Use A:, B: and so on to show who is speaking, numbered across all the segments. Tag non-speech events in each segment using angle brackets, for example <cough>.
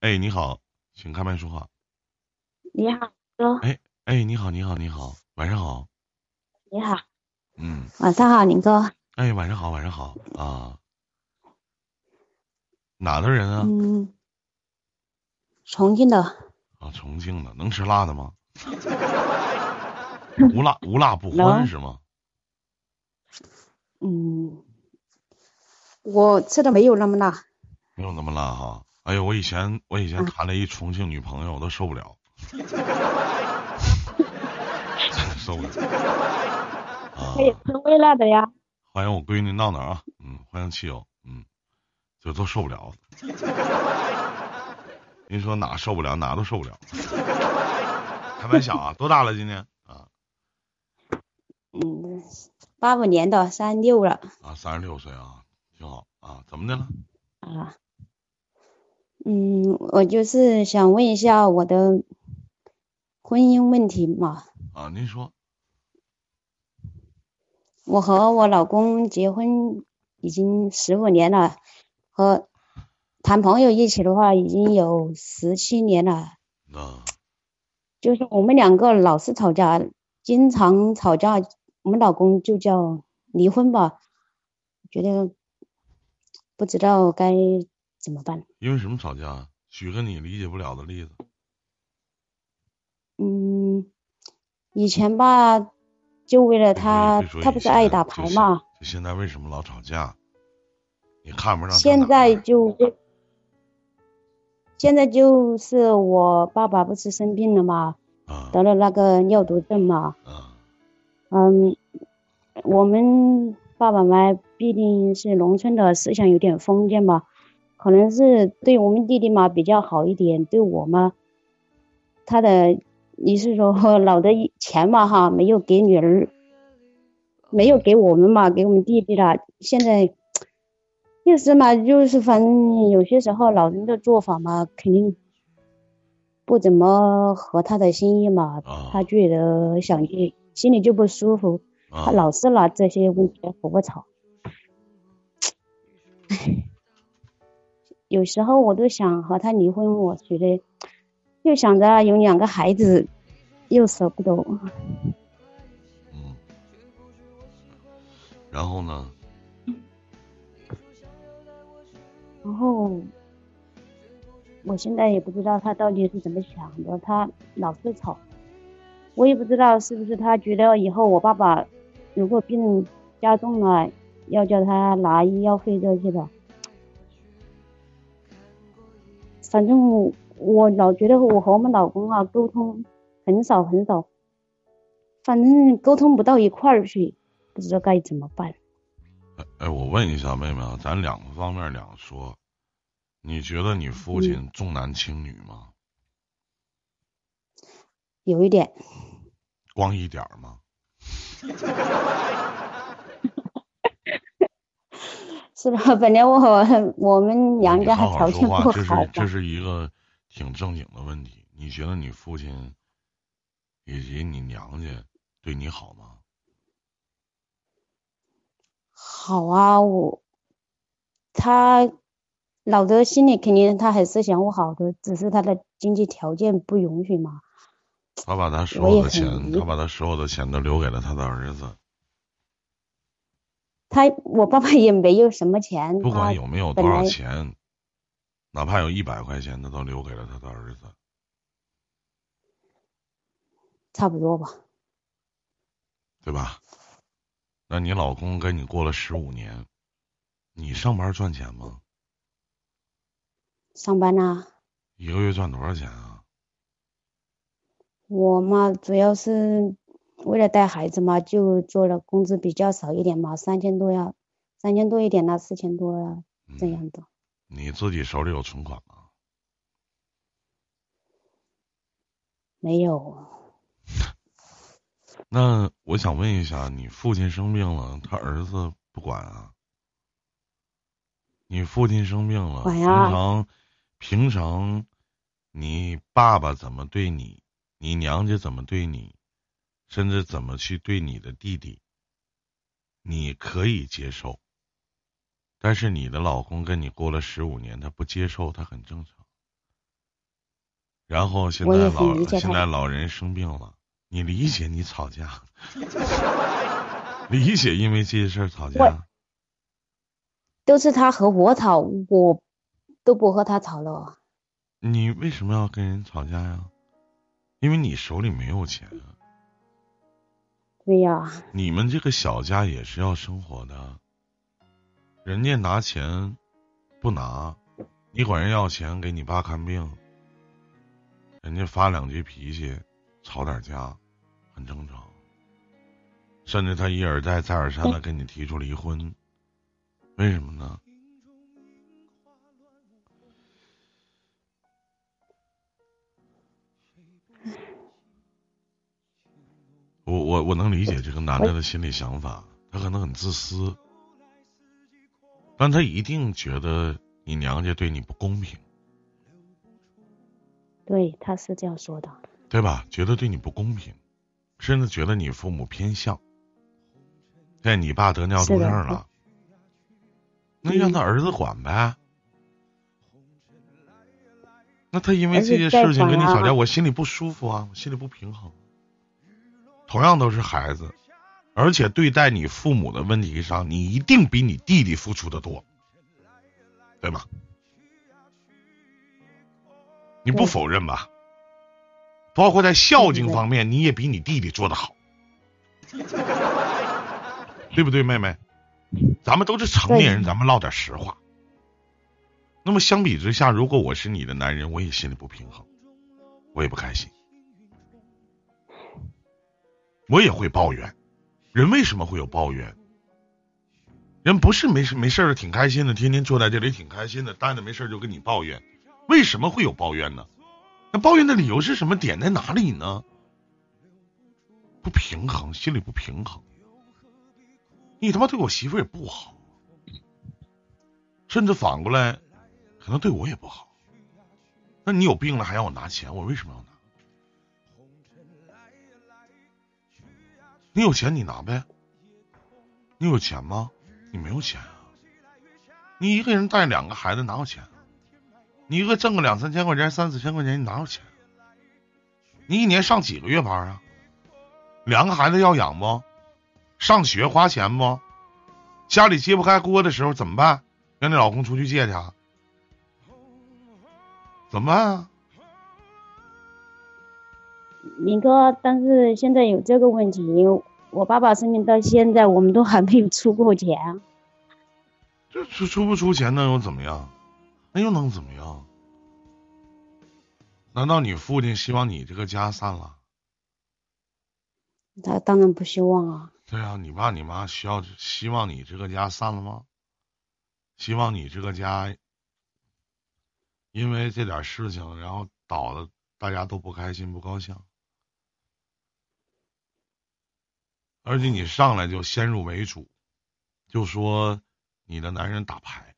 A: 哎，你好，请开麦说话。
B: 你好，哥。
A: 哎哎，你好，你好，你好，晚上好。
B: 你好。
A: 嗯。
B: 晚上好，林哥。
A: 哎，晚上好，晚上好啊。哪的人啊？
B: 嗯。重庆的。
A: 啊，重庆的，能吃辣的吗？无辣无辣不欢是吗？
B: 嗯，我吃的没有那么辣。
A: 没有那么辣哈。哎呦，我以前我以前谈了一重庆女朋友，我都受不了，<laughs> 真受不了。
B: 可以吃微辣的呀。
A: 欢迎我闺女闹闹啊，嗯，欢迎汽油，嗯，就都受不了。您说哪受不了，哪都受不了。开玩笑啊，多大了今年啊？
B: 嗯，八五年的，三十六了。
A: 啊，三十六岁啊，挺好啊，怎么的了？
B: 啊。嗯，我就是想问一下我的婚姻问题嘛。
A: 啊，您说。
B: 我和我老公结婚已经十五年了，和谈朋友一起的话已经有十七年了。
A: 啊。
B: 就是我们两个老是吵架，经常吵架，我们老公就叫离婚吧。觉得不知道该。怎么办？
A: 因为什么吵架？举个你理解不了的例子。
B: 嗯，以前吧，就为了他，他不是爱打牌嘛。
A: 就现在为什么老吵架？你看不上？
B: 现在就，现在就是我爸爸不是生病了嘛，得了那个尿毒症嘛。嗯，我们爸爸妈毕竟是农村的，思想有点封建嘛。可能是对我们弟弟嘛比较好一点，对我嘛，他的你是说 <laughs> 老的钱嘛哈没有给女儿，没有给我们嘛，给我们弟弟了。现在意思嘛，就是反正有些时候老人的做法嘛，肯定不怎么合他的心意嘛，他觉得想去心里就不舒服，他老是拿这些问题和我吵，唉。有时候我都想和他离婚，我觉得又想着有两个孩子，又舍不得。
A: 嗯。然后呢？
B: 然后，我现在也不知道他到底是怎么想的，他老是吵，我也不知道是不是他觉得以后我爸爸如果病加重了，要叫他拿医药费这些的。反正我老觉得我和我们老公啊沟通很少很少，反正沟通不到一块儿去，不知道该怎么办。
A: 哎哎，我问一下妹妹啊，咱两个方面两说，你觉得你父亲重男轻女吗？
B: 有一点。
A: 光一点吗？<laughs>
B: 是的，<laughs> 本来我我们娘家还条件不好。
A: 这是这是一个挺正经的问题。你觉得你父亲以及你娘家对你好吗？
B: 好啊，我他老的心里肯定他还是想我好的，只是他的经济条件不允许嘛。
A: 他把他所有的钱，他把他所有的钱都留给了他的儿子。
B: 他我爸爸也没有什么钱，
A: 不管有没有多少钱，哪怕有一百块钱，他都留给了他的儿子，
B: 差不多吧，
A: 对吧？那你老公跟你过了十五年，你上班赚钱吗？
B: 上班呐。
A: 一个月赚多少钱啊？
B: 我嘛，主要是。为了带孩子嘛，就做了工资比较少一点嘛，三千多呀，三千多一点了，四千多呀，这样的。
A: 你自己手里有存款吗？
B: 没有。<laughs>
A: 那我想问一下，你父亲生病了，他儿子不管啊？你父亲生病了，平常平常，你爸爸怎么对你？你娘家怎么对你？甚至怎么去对你的弟弟，你可以接受，但是你的老公跟你过了十五年，他不接受，他很正常。然后现在老现在老人生病了，你理解你吵架，<laughs> 理解因为这些事儿吵架。
B: 都是他和我吵，我都不和他吵了。
A: 你为什么要跟人吵架呀？因为你手里没有钱。
B: 对呀。
A: 你们这个小家也是要生活的，人家拿钱不拿，你管人要钱给你爸看病，人家发两句脾气，吵点架，很正常。甚至他一而再再而三的跟你提出离婚。为什么呢？我我我能理解这个男的的心理想法，他可能很自私，但他一定觉得你娘家对你不公平。
B: 对，他是这样说的，
A: 对吧？觉得对你不公平，甚至觉得你父母偏向。现在你爸得尿毒症了。那让他儿子管呗。那他因为这些事情跟你吵架，我心里不舒服啊，我心里不平衡。同样都是孩子，而且对待你父母的问题上，你一定比你弟弟付出的多，对吗？你不否认吧？包括在孝敬方面，你也比你弟弟做的好，对不对，妹妹？咱们都是成年人，咱们唠点实话。那么相比之下，如果我是你的男人，我也心里不平衡，我也不开心，我也会抱怨。人为什么会有抱怨？人不是没事没事的挺开心的，天天坐在这里挺开心的，待着没事就跟你抱怨。为什么会有抱怨呢？那抱怨的理由是什么？点在哪里呢？不平衡，心里不平衡。你他妈对我媳妇也不好，甚至反过来，可能对我也不好。那你有病了还让我拿钱，我为什么要拿？你有钱你拿呗，你有钱吗？你没有钱啊。你一个人带两个孩子哪有钱？你一个挣个两三千块钱、三四千块钱，你哪有钱？你一年上几个月班啊？两个孩子要养不？上学花钱不？家里揭不开锅的时候怎么办？让你老公出去借去？怎么办啊？
B: 明哥，但是现在有这个问题，我爸爸生病到现在，我们都还没有出过钱。
A: 这出出不出钱能又怎么样？那又能怎么样？难道你父亲希望你这个家散了？
B: 他当然不希望啊。
A: 对啊，你爸你妈需要希望你这个家散了吗？希望你这个家因为这点事情，然后倒的大家都不开心不高兴，而且你上来就先入为主，就说你的男人打牌。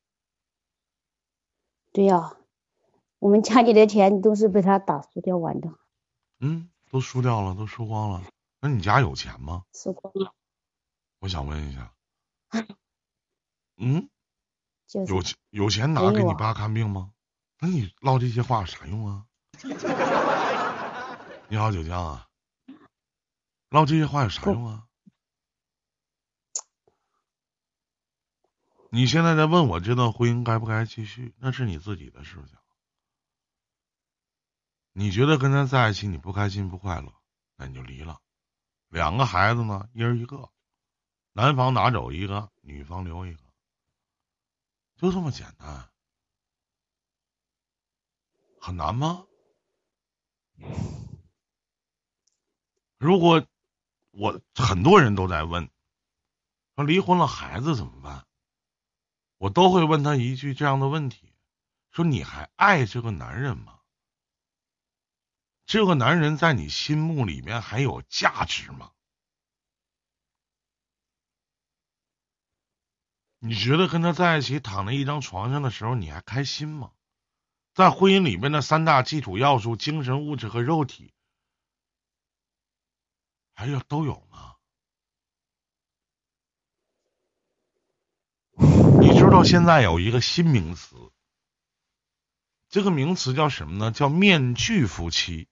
B: 对呀，我们家里的钱都是被他打输掉完的。
A: 嗯，都输掉了，都输光了。那你家有钱吗？
B: 输光了。
A: 我想问一下，<laughs> 嗯，有钱有钱拿给你爸看病吗？那你唠这些话有啥用啊？你好，九江啊，唠这些话有啥用啊？你现在在问我这段婚姻该不该继续，那是你自己的事情。你觉得跟他在一起你不开心不快乐，那你就离了。两个孩子呢，一人一个。男方拿走一个，女方留一个，就这么简单，很难吗？如果我很多人都在问，说离婚了孩子怎么办？我都会问他一句这样的问题：说你还爱这个男人吗？这个男人在你心目里面还有价值吗？你觉得跟他在一起躺在一张床上的时候，你还开心吗？在婚姻里面的三大基础要素：精神、物质和肉体，还有都有吗？你知道现在有一个新名词，这个名词叫什么呢？叫面具夫妻。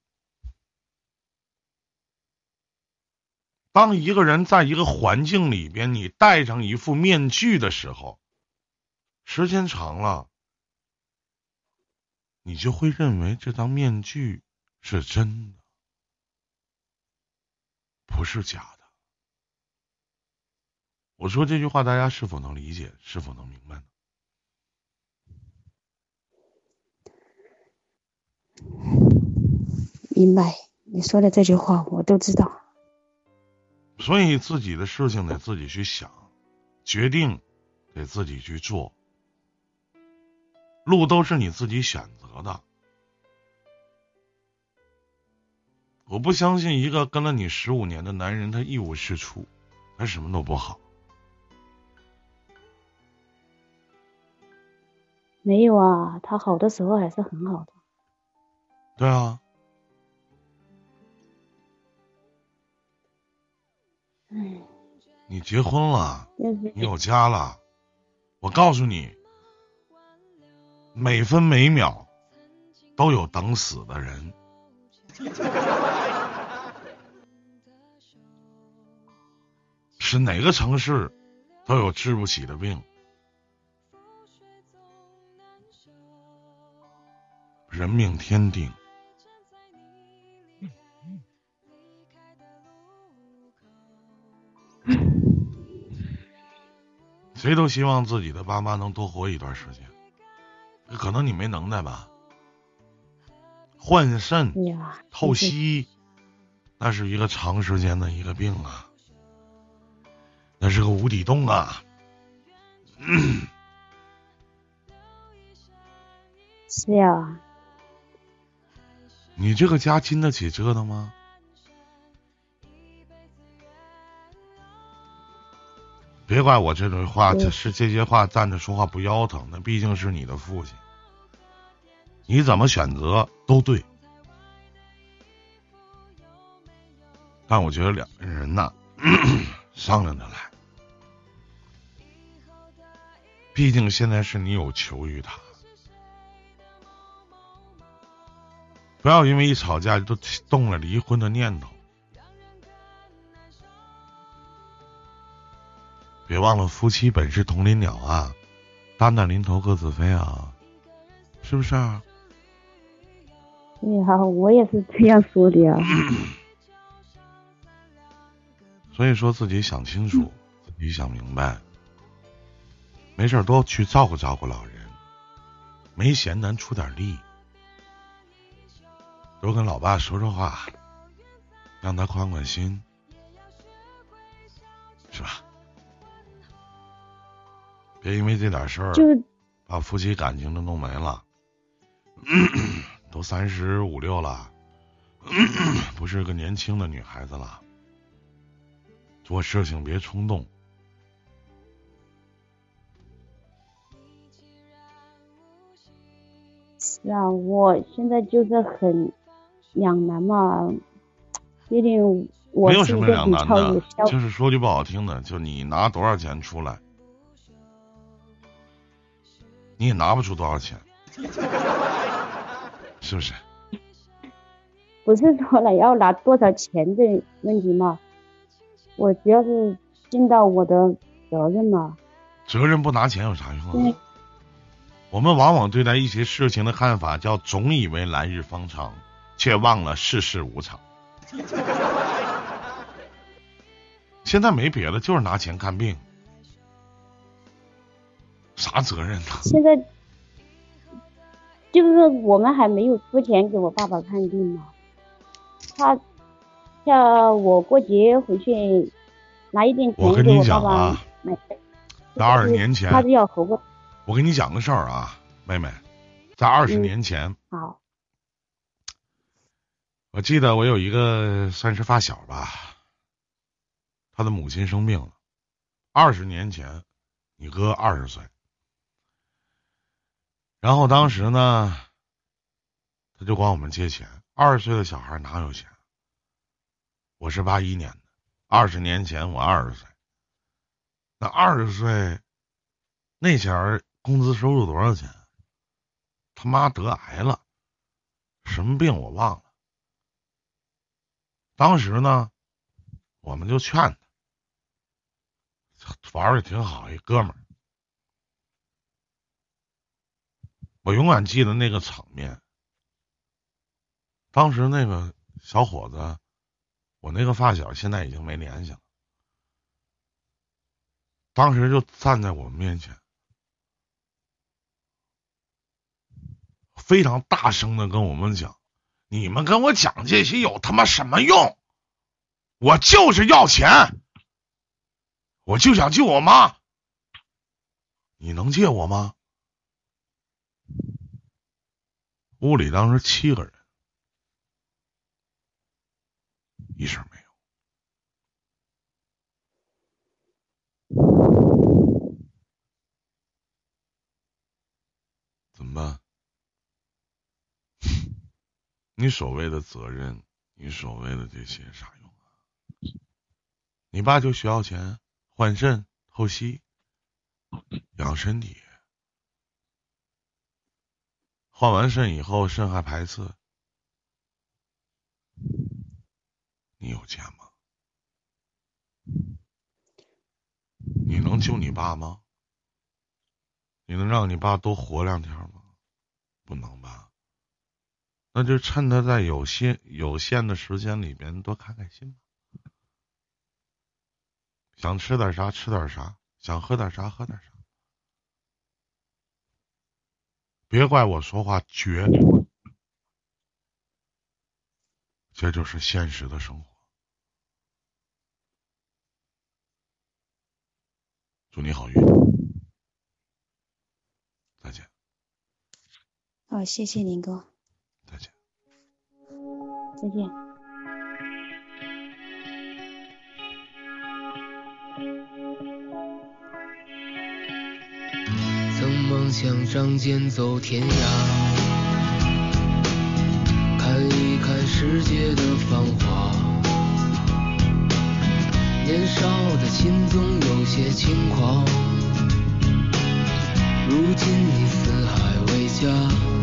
A: 当一个人在一个环境里边，你戴上一副面具的时候，时间长了，你就会认为这张面具是真的，不是假的。我说这句话，大家是否能理解？是否能明白呢？
B: 明白，你说的这句话我都知道。
A: 所以自己的事情得自己去想，决定得自己去做，路都是你自己选择的。我不相信一个跟了你十五年的男人，他一无是处，他什么都不好。
B: 没有啊，他好的时候还是很好的。
A: 对啊。你结婚了，你有家了，我告诉你，每分每秒都有等死的人，<laughs> 是哪个城市都有治不起的病，人命天定。谁都希望自己的爸妈能多活一段时间，可能你没能耐吧？换肾、透析，那是一个长时间的一个病啊，那是个无底洞啊。<clears throat>
B: 是呀。
A: 你这个家经得起折腾吗？别怪我这种话，这是这些话站着说话不腰疼。那毕竟是你的父亲，你怎么选择都对。但我觉得两个人呐，<clears throat> 商量着来。毕竟现在是你有求于他，不要因为一吵架就动了离婚的念头。别忘了，夫妻本是同林鸟啊，大难临头各自飞啊，是不是啊？
B: 对呀，我也是这样说的呀。<coughs>
A: 所以说自己想清楚，自己想明白，没事多去照顾照顾老人，没闲咱出点力，多跟老爸说说话，让他宽宽心，是吧？别因为这点事儿，把夫妻感情都弄没了。<coughs> 都三十五六了，<coughs> 不是个年轻的女孩子了。做事情别冲动。
B: 是啊，我现在就是很两难嘛，毕竟我
A: 没有什么两难的，就是说句不好听的，就你拿多少钱出来。你也拿不出多少钱，是不是？<laughs>
B: 不是说了要拿多少钱的问题嘛，我只要是尽到我的责任嘛。
A: 责任不拿钱有啥用啊？我们往往对待一些事情的看法叫总以为来日方长，却忘了世事无常。<laughs> 现在没别的，就是拿钱看病。啥责任呢？
B: 现在就是我们还没有出钱给我爸爸看病嘛，他叫我过节回去拿一点钱给我爸爸买。
A: 在二十年前，
B: 他就要和我。
A: 我跟你讲个事儿啊，妹妹，在二十年前，
B: 好，
A: 我记得我有一个算是发小吧，他的母亲生病了。二十年前，你哥二十岁。然后当时呢，他就管我们借钱。二十岁的小孩哪有钱？我是八一年的，二十年前我二十岁。那二十岁那前儿工资收入多少钱？他妈得癌了，什么病我忘了。当时呢，我们就劝他，玩的挺好，一哥们儿。我永远记得那个场面。当时那个小伙子，我那个发小现在已经没联系了。当时就站在我们面前，非常大声的跟我们讲：“你们跟我讲这些有他妈什么用？我就是要钱，我就想救我妈，你能借我吗？”屋里当时七个人，一声没有。怎么办？<laughs> 你所谓的责任，你所谓的这些啥用啊？你爸就需要钱换肾透析养身体，换完肾以后肾还排斥，你有钱吗？你能救你爸吗？你能让你爸多活两天吗？不能吧。那就趁他在有限有限的时间里边多开开心吧。想吃点啥吃点啥，想喝点啥喝点啥。别怪我说话绝，这就是现实的生活。祝你好运。再见。
B: 好，谢谢林哥。
A: 再见。
B: 再见。
C: 曾梦想仗剑走天涯，世界的繁华。年少的心总有些轻狂。如今你四海为家。